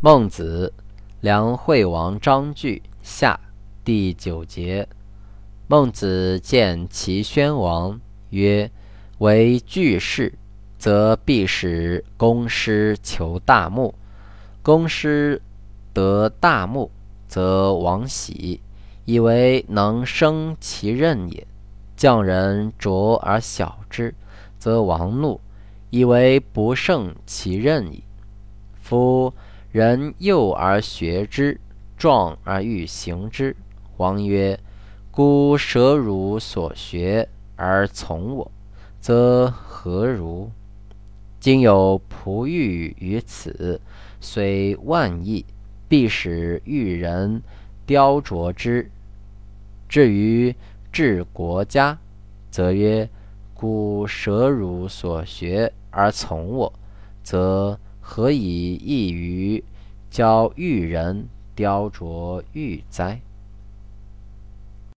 孟子，梁惠王章句下第九节。孟子见齐宣王曰：“为巨士，则必使公师求大木；公师得大木，则王喜，以为能生其任也。匠人拙而小之，则王怒，以为不胜其任矣。夫人幼而学之，壮而欲行之。王曰：“孤舍汝所学而从我，则何如？今有璞玉于此，虽万亿，必使玉人雕琢之。至于治国家，则曰：孤舍汝所学而从我，则。”何以异于教育人雕琢玉哉？